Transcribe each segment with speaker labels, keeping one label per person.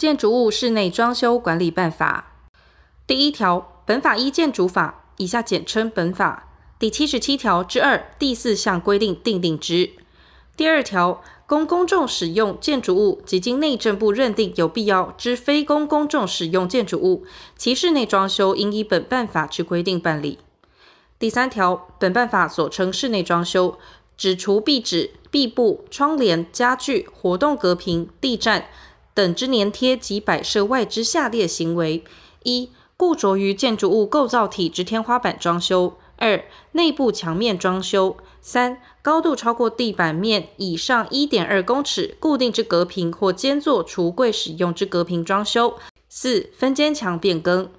Speaker 1: 建筑物室内装修管理办法第一条，本法依建筑法（以下简称本法）第七十七条之二第四项规定订定之。第二条，供公众使用建筑物及经内政部认定有必要之非供公众使用建筑物，其室内装修应依本办法之规定办理。第三条，本办法所称室内装修，指除壁纸、壁布、窗帘、家具、活动隔屏、地站等之粘贴及摆设外之下列行为：一、固着于建筑物构造体之天花板装修；二、内部墙面装修；三、高度超过地板面以上一点二公尺固定之隔屏或兼作橱柜使用之隔屏装修；四、分间墙变更。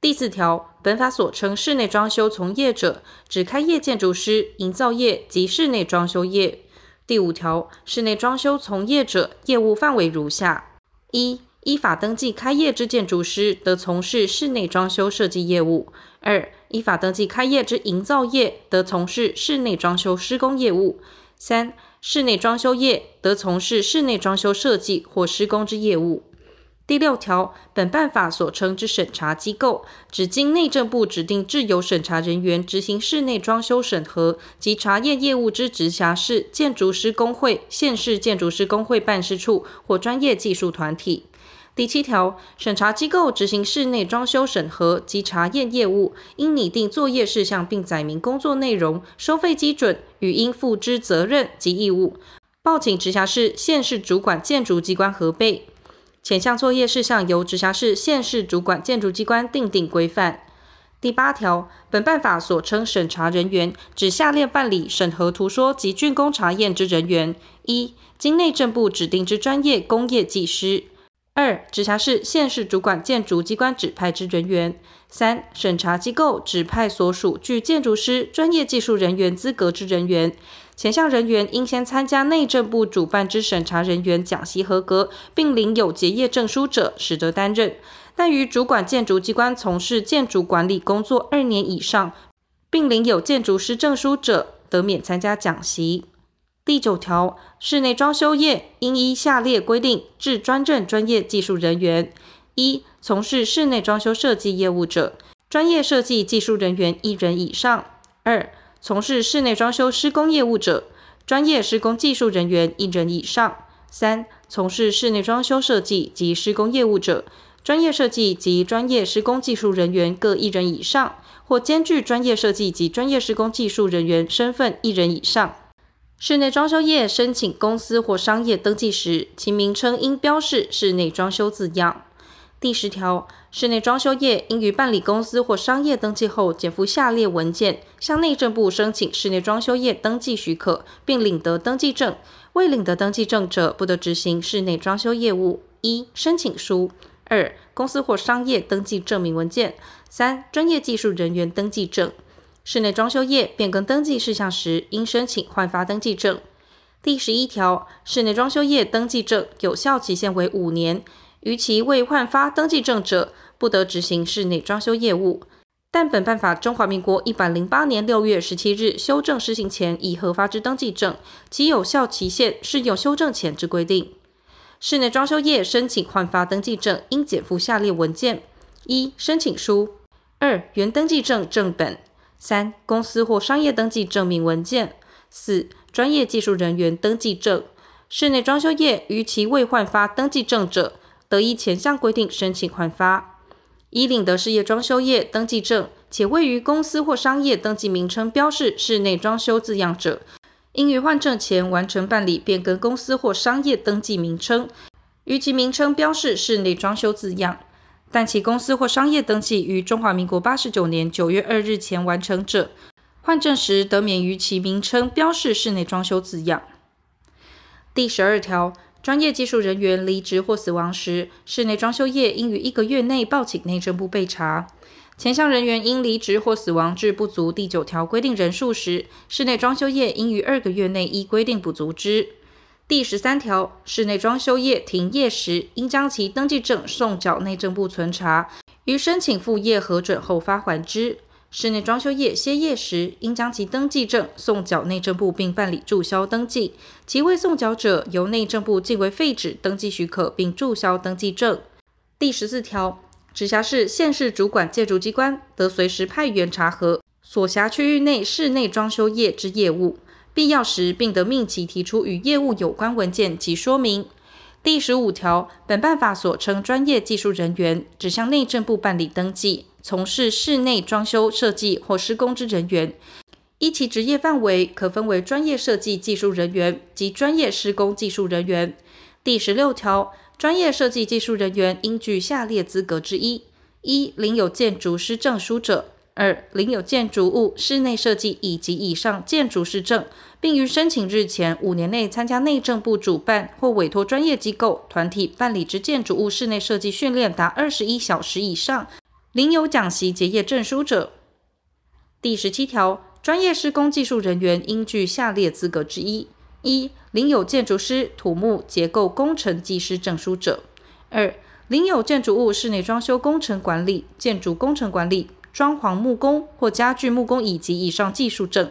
Speaker 1: 第四条，本法所称室内装修从业者，指开业建筑师、营造业及室内装修业。第五条，室内装修从业者业务范围如下：一、依法登记开业之建筑师得从事室内装修设计业务；二、依法登记开业之营造业得从事室内装修施工业务；三、室内装修业得从事室内装修设计或施工之业务。第六条，本办法所称之审查机构，指经内政部指定自由审查人员执行室内装修审核及查验业务之直辖市建筑师工会、县市建筑师工会办事处或专业技术团体。第七条，审查机构执行室内装修审核及查验业务，应拟定作业事项并载明工作内容、收费基准与应负之责任及义务，报请直辖市、县市主管建筑机关核备。前项作业事项由直辖市、县市主管建筑机关订定规范。第八条，本办法所称审查人员，指下列办理审核图说及竣工查验之人员：一、经内政部指定之专业工业技师；二、直辖市、县市主管建筑机关指派之人员；三、审查机构指派所属具建筑师专业技术人员资格之人员。前项人员应先参加内政部主办之审查人员讲习合格，并领有结业证书者，始得担任；但于主管建筑机关从事建筑管理工作二年以上，并领有建筑师证书者，得免参加讲习。第九条，室内装修业应依下列规定至专任专业技术人员：一、从事室内装修设计业务者，专业设计技术人员一人以上；二、从事室内装修施工业务者，专业施工技术人员一人以上；三、从事室内装修设计及施工业务者，专业设计及专业施工技术人员各一人以上，或兼具专业设计及专业施工技术人员身份一人以上。室内装修业申请公司或商业登记时，其名称应标示“室内装修”字样。第十条，室内装修业应于办理公司或商业登记后，检附下列文件，向内政部申请室内装修业登记许可，并领得登记证。未领得登记证者，不得执行室内装修业务：一、申请书；二、公司或商业登记证明文件；三、专业技术人员登记证。室内装修业变更登记事项时，应申请换发登记证。第十一条，室内装修业登记证有效期限为五年。逾期未换发登记证者，不得执行室内装修业务。但本办法中华民国一百零八年六月十七日修正施行前已核发之登记证，其有效期限适用修正前之规定。室内装修业申请换发登记证，应检附下列文件：一、申请书；二、原登记证正本；三、公司或商业登记证明文件；四、专业技术人员登记证。室内装修业逾期未换发登记证者，得依前项规定申请换发。已领得事业装修业登记证，且未于公司或商业登记名称标示“室内装修”字样者，应于换证前完成办理变更公司或商业登记名称，于其名称标示“室内装修”字样。但其公司或商业登记于中华民国八十九年九月二日前完成者，换证时得免于其名称标示“室内装修”字样。第十二条。专业技术人员离职或死亡时，室内装修业应于一个月内报请内政部备查。前项人员因离职或死亡致不足第九条规定人数时，室内装修业应于二个月内依规定补足之。第十三条，室内装修业停业时，应将其登记证送缴内政部存查，于申请复业核准后发还之。室内装修业歇业时，应将其登记证送缴内政部，并办理注销登记；其未送缴者，由内政部径为废止登记许可，并注销登记证。第十四条，直辖市、县市主管建筑机关得随时派员查核所辖区域内室内装修业之业务，必要时并得命其提出与业务有关文件及说明。第十五条，本办法所称专业技术人员，指向内政部办理登记。从事室内装修设计或施工之人员，依其职业范围，可分为专业设计技术人员及专业施工技术人员。第十六条，专业设计技术人员应具下列资格之一：一、领有建筑师证书者；二、领有建筑物室内设计以及以上建筑师证，并于申请日前五年内参加内政部主办或委托专业机构团体办理之建筑物室内设计训练达二十一小时以上。领有讲习结业证书者，第十七条，专业施工技术人员应具下列资格之一：一、领有建筑师、土木、结构工程技师证书者；二、领有建筑物室内装修工程管理、建筑工程管理、装潢木工或家具木工以及以上技术证。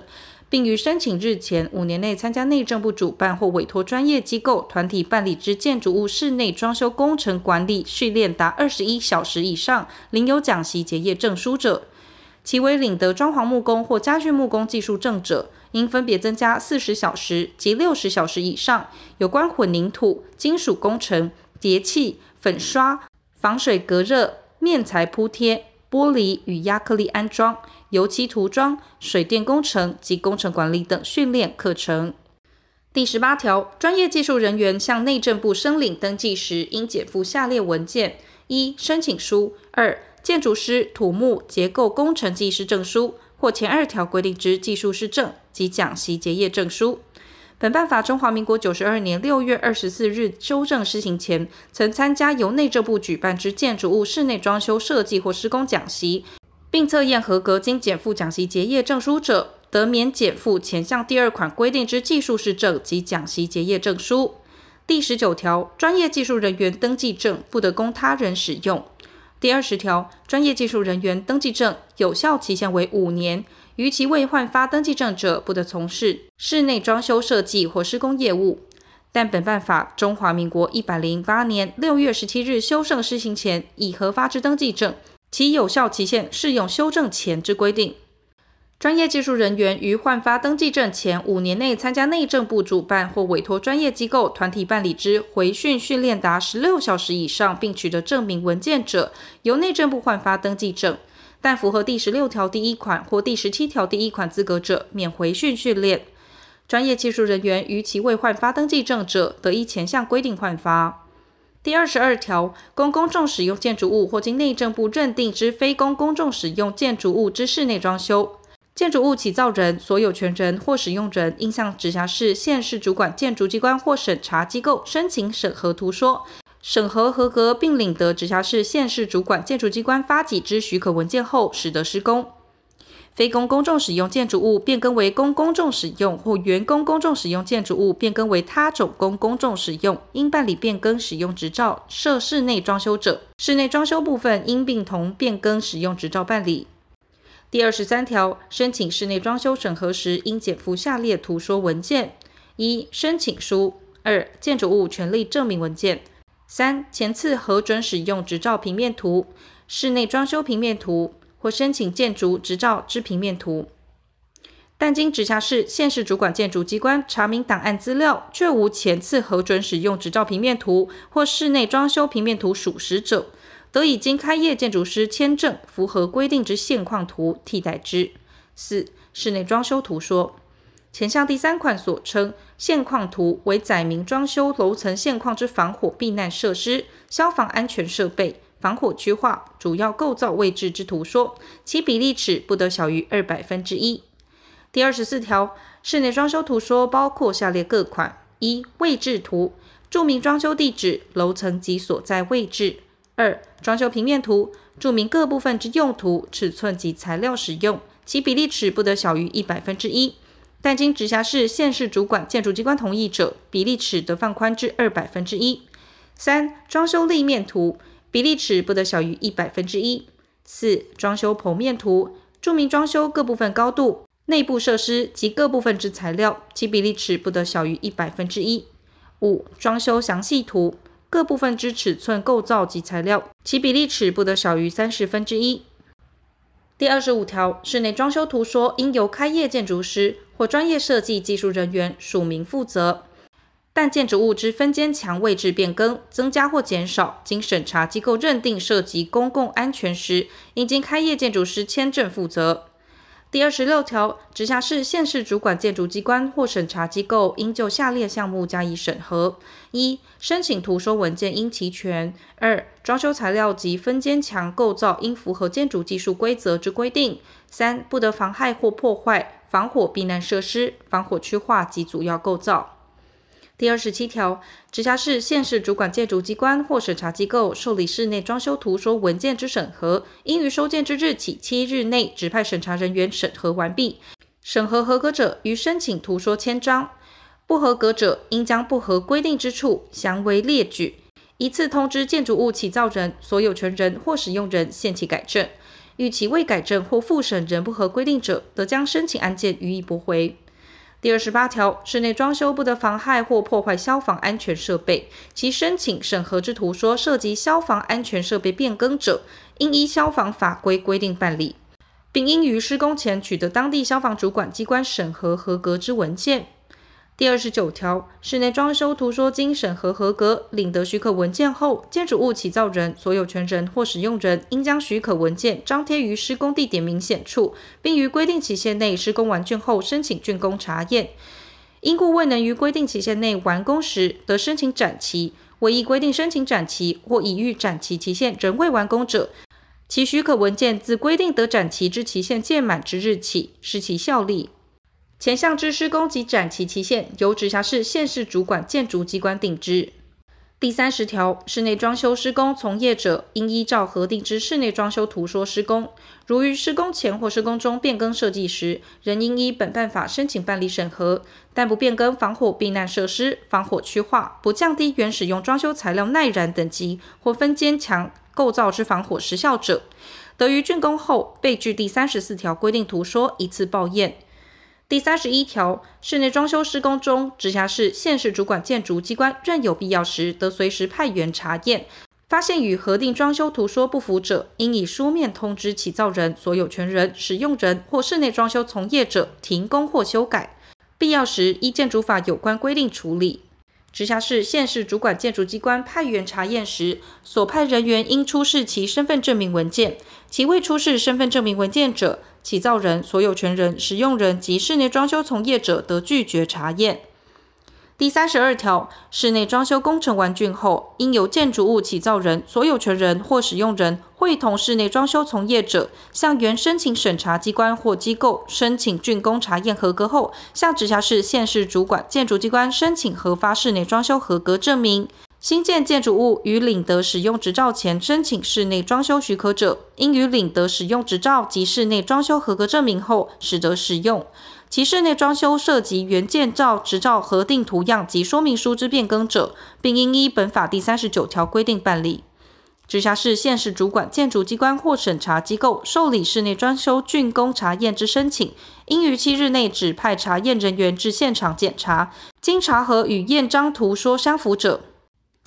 Speaker 1: 并于申请日前五年内参加内政部主办或委托专业机构团体办理之建筑物室内装修工程管理训练达二十一小时以上，领有讲习结业证书者，其为领得装潢木工或家具木工技术证者，应分别增加四十小时及六十小时以上。有关混凝土、金属工程、叠砌、粉刷、防水隔热、面材铺贴、玻璃与压克力安装。油漆涂装、水电工程及工程管理等训练课程。第十八条，专业技术人员向内政部申领登记时，应检附下列文件：一、申请书；二、建筑师、土木、结构工程技师证书或前二条规定之技术师证及讲习结业证书。本办法中华民国九十二年六月二十四日修正施行前，曾参加由内政部举办之建筑物室内装修设计或施工讲习。并测验合格，经减负讲习结业证书者，得免减负前项第二款规定之技术师证及讲习结业证书。第十九条，专业技术人员登记证不得供他人使用。第二十条，专业技术人员登记证有效期限为五年，逾期未换发登记证者，不得从事室内装修设计或施工业务。但本办法中华民国一百零八年六月十七日修正施行前已核发之登记证。其有效期限适用修正前之规定。专业技术人员于换发登记证前五年内参加内政部主办或委托专业机构团体办理之回训训练达十六小时以上，并取得证明文件者，由内政部换发登记证。但符合第十六条第一款或第十七条第一款资格者，免回训训练。专业技术人员逾期未换发登记证者，得依前项规定换发。第二十二条，供公众使用建筑物或经内政部认定之非公公众使用建筑物之室内装修，建筑物起造人、所有权人或使用人，应向直辖市、县市主管建筑机关或审查机构申请审核图说，审核合格并领得直辖市、县市主管建筑机关发给之许可文件后，始得施工。非公公众使用建筑物变更为公公众使用，或原供公众使用建筑物变更为他种公公众使用，应办理变更使用执照。设室内装修者，室内装修部分应并同变更使用执照办理。第二十三条，申请室内装修审核时，应检附下列图说文件：一、申请书；二、建筑物权利证明文件；三、前次核准使用执照平面图、室内装修平面图。或申请建筑执照之平面图，但经直辖市、县市主管建筑机关查明档案资料，却无前次核准使用执照平面图或室内装修平面图属实者，得以经开业建筑师签证符合规定之现况图替代之。四、室内装修图说，前项第三款所称现况图为载明装修楼层现况之防火避难设施、消防安全设备。防火区划、主要构造位置之图说，其比例尺不得小于二百分之一。第二十四条，室内装修图说包括下列各款：一、位置图，注明装修地址、楼层及所在位置；二、装修平面图，注明各部分之用途、尺寸及材料使用，其比例尺不得小于一百分之一。但经直辖市、县市主管建筑机关同意者，比例尺得放宽至二百分之一。三、装修立面图。比例尺不得小于一百分之一。四、装修剖面图，注明装修各部分高度、内部设施及各部分之材料，其比例尺不得小于一百分之一。五、装修详细图，各部分之尺寸、构造及材料，其比例尺不得小于三十分之一。第二十五条，室内装修图说应由开业建筑师或专业设计技术人员署名负责，但建筑物之分间墙位置变更、增加或减少，经审查机构认定涉及公共安全时，应经开业建筑师签证负责。第二十六条，直辖市、县市主管建筑机关或审查机构应就下列项目加以审核：一、申请图说文件应齐全；二、装修材料及分间墙构造应符合建筑技术规则之规定；三、不得妨害或破坏防火避难设施、防火区划及主要构造。第二十七条，直辖市、县市主管建筑机关或审查机构受理室内装修图说文件之审核，应于收件之日起七日内指派审查人员审核完毕。审核合格者，于申请图说签章；不合格者，应将不合规定之处详为列举，一次通知建筑物起造人、所有权人或使用人限期改正。逾期未改正或复审仍不合规定者，得将申请案件予以驳回。第二十八条，室内装修不得妨害或破坏消防安全设备。其申请审核之图说涉及消防安全设备变更者，应依消防法规规定办理，并应于施工前取得当地消防主管机关审核合格之文件。第二十九条，室内装修图说经审核合格，领得许可文件后，建筑物起造人、所有权人或使用人应将许可文件张贴于施工地点明显处，并于规定期限内施工完竣后申请竣工查验。因故未能于规定期限内完工时，得申请展期。唯一规定申请展期或已逾展期期限仍未完工者，其许可文件自规定得展期之期限届满之日起失其效力。前项之施工及展期期限，由直辖市、县市主管建筑机关定之。第三十条，室内装修施工从业者应依照核定之室内装修图说施工。如于施工前或施工中变更设计时，仍应依本办法申请办理审核，但不变更防火避难设施、防火区划，不降低原使用装修材料耐燃等级或分间墙构造之防火时效者，得于竣工后备具第三十四条规定图说，一次报验。第三十一条，室内装修施工中，直辖市、县市主管建筑机关认有必要时，得随时派员查验。发现与核定装修图说不符者，应以书面通知起造人、所有权人、使用人或室内装修从业者停工或修改。必要时，依建筑法有关规定处理。直辖市、县市主管建筑机关派员查验时，所派人员应出示其身份证明文件。其未出示身份证明文件者，起造人、所有权人、使用人及室内装修从业者得拒绝查验。第三十二条，室内装修工程完竣后，应由建筑物起造人、所有权人或使用人会同室内装修从业者，向原申请审查机关或机构申请竣工查验合格后，向直辖市、县市主管建筑机关申请核发室内装修合格证明。新建建筑物于领得使用执照前申请室内装修许可者，应于领得使用执照及室内装修合格证明后，始得使用。其室内装修涉及原建造执照核定图样及说明书之变更者，并应依本法第三十九条规定办理。直辖市、县市主管建筑机关或审查机构受理室内装修竣工查验之申请，应于七日内指派查验人员至现场检查，经查核与验章图说相符者。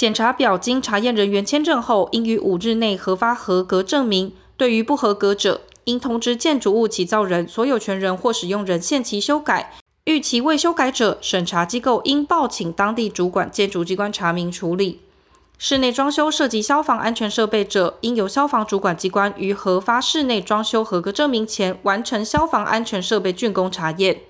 Speaker 1: 检查表经查验人员签证后，应于五日内核发合格证明。对于不合格者，应通知建筑物起造人、所有权人或使用人限期修改。逾期未修改者，审查机构应报请当地主管建筑机关查明处理。室内装修涉及消防安全设备者，应由消防主管机关于核发室内装修合格证明前，完成消防安全设备竣工查验。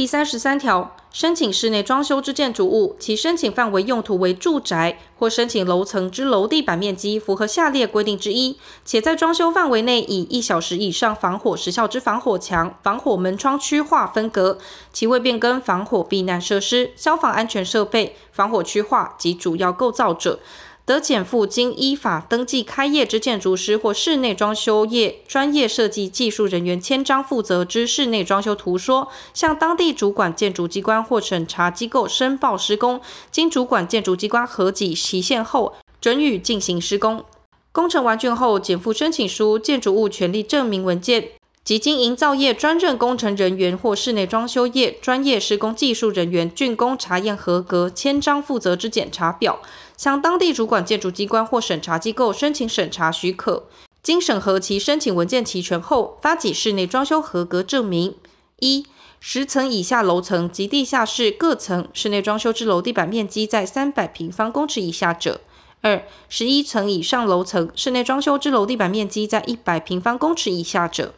Speaker 1: 第三十三条，申请室内装修之建筑物，其申请范围用途为住宅，或申请楼层之楼地板面积符合下列规定之一，且在装修范围内以一小时以上防火时效之防火墙、防火门窗区划分隔，其未变更防火避难设施、消防安全设备、防火区划及主要构造者。得检附经依法登记开业之建筑师或室内装修业专业设计技术人员签章负责之室内装修图说，向当地主管建筑机关或审查机构申报施工，经主管建筑机关核给期限后，准予进行施工。工程完竣后，减负申请书、建筑物权利证明文件及经营造业专任工程人员或室内装修业专业施工技术人员竣工查验合格签章负责之检查表，向当地主管建筑机关或审查机构申请审查许可。经审核其申请文件齐全后，发给室内装修合格证明。一、十层以下楼层及地下室各层室内装修之楼地板面积在三百平方公尺以下者；二、十一层以上楼层室内装修之楼地板面积在一百平方公尺以下者。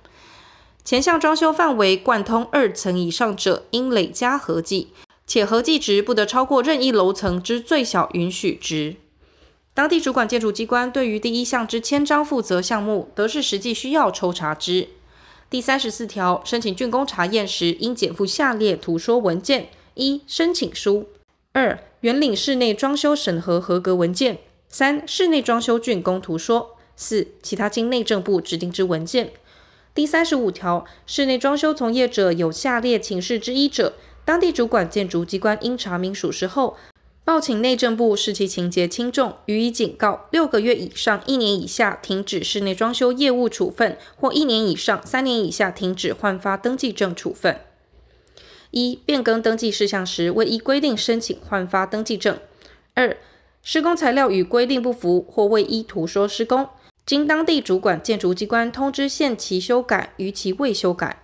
Speaker 1: 前项装修范围贯通二层以上者，应累加合计，且合计值不得超过任意楼层之最小允许值。当地主管建筑机关对于第一项之签章负责项目，得视实际需要抽查之。第三十四条，申请竣工查验时，应检附下列图说文件：一、申请书；二、原领室内装修审核合格文件；三、室内装修竣工图说；四、其他经内政部指定之文件。第三十五条，室内装修从业者有下列情事之一者，当地主管建筑机关应查明属实后，报请内政部视其情节轻重，予以警告六个月以上一年以下停止室内装修业务处分，或一年以上三年以下停止换发登记证处分。一、变更登记事项时，未依规定申请换发登记证；二、施工材料与规定不符，或未依图说施工，经当地主管建筑机关通知限期修改，逾期未修改；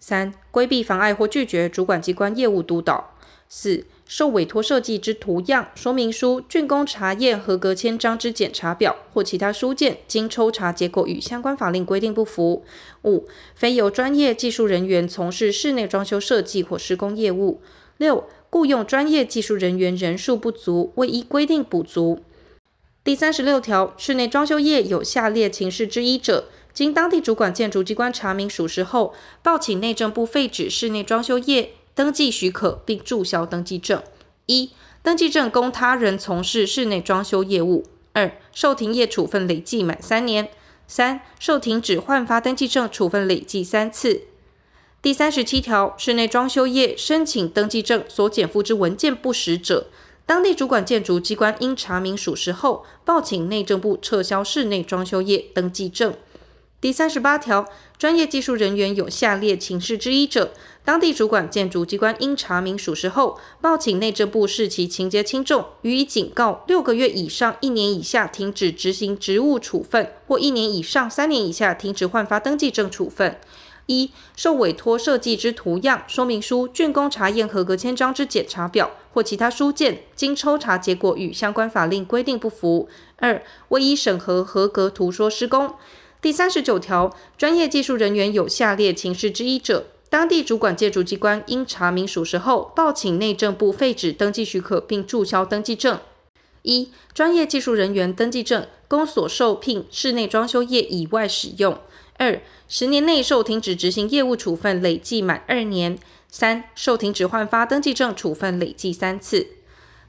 Speaker 1: 三、规避妨碍或拒绝主管机关业务督导；四、受委托设计之图样、说明书、竣工查验合格签章之检查表或其他书件，经抽查结果与相关法令规定不符。五、非由专业技术人员从事室内装修设计或施工业务。六、雇用专业技术人员人数不足，未依规定补足。第三十六条，室内装修业有下列情事之一者，经当地主管建筑机关查明属实后，报请内政部废止室内装修业。登记许可并注销登记证：一、登记证供他人从事室内装修业务；二、受停业处分累计满三年；三、受停止换发登记证处分累计三次。第三十七条，室内装修业申请登记证所检附之文件不实者，当地主管建筑机关应查明属实后，报请内政部撤销室内装修业登记证。第三十八条，专业技术人员有下列情事之一者，当地主管建筑机关应查明属实后，报请内政部视其情节轻重，予以警告六个月以上一年以下停止执行职务处分，或一年以上三年以下停止换发登记证处分。一、受委托设计之图样、说明书、竣工查验合格签章之检查表或其他书件，经抽查结果与相关法令规定不符。二、未依审核合格图说施工。第三十九条，专业技术人员有下列情事之一者，当地主管建筑机关应查明属实后，报请内政部废止登记许可并注销登记证：一、专业技术人员登记证供所受聘室内装修业以外使用；二、十年内受停止执行业务处分累计满二年；三、受停止换发登记证处分累计三次。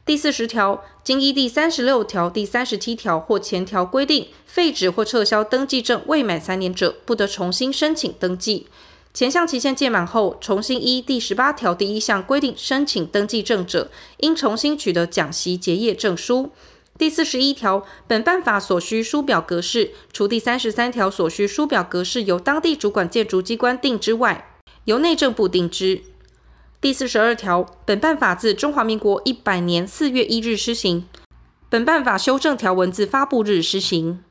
Speaker 1: 第四十条，经依第三十六条、第三十七条或前条规定废止或撤销登记证未满三年者，不得重新申请登记。前项期限届满后，重新依第十八条第一项规定申请登记证者，应重新取得讲习结业证书。第四十一条，本办法所需书表格式，除第三十三条所需书表格式由当地主管建筑机关定之外，由内政部定之。第四十二条，本办法自中华民国一百年四月一日施行。本办法修正条文自发布日施行。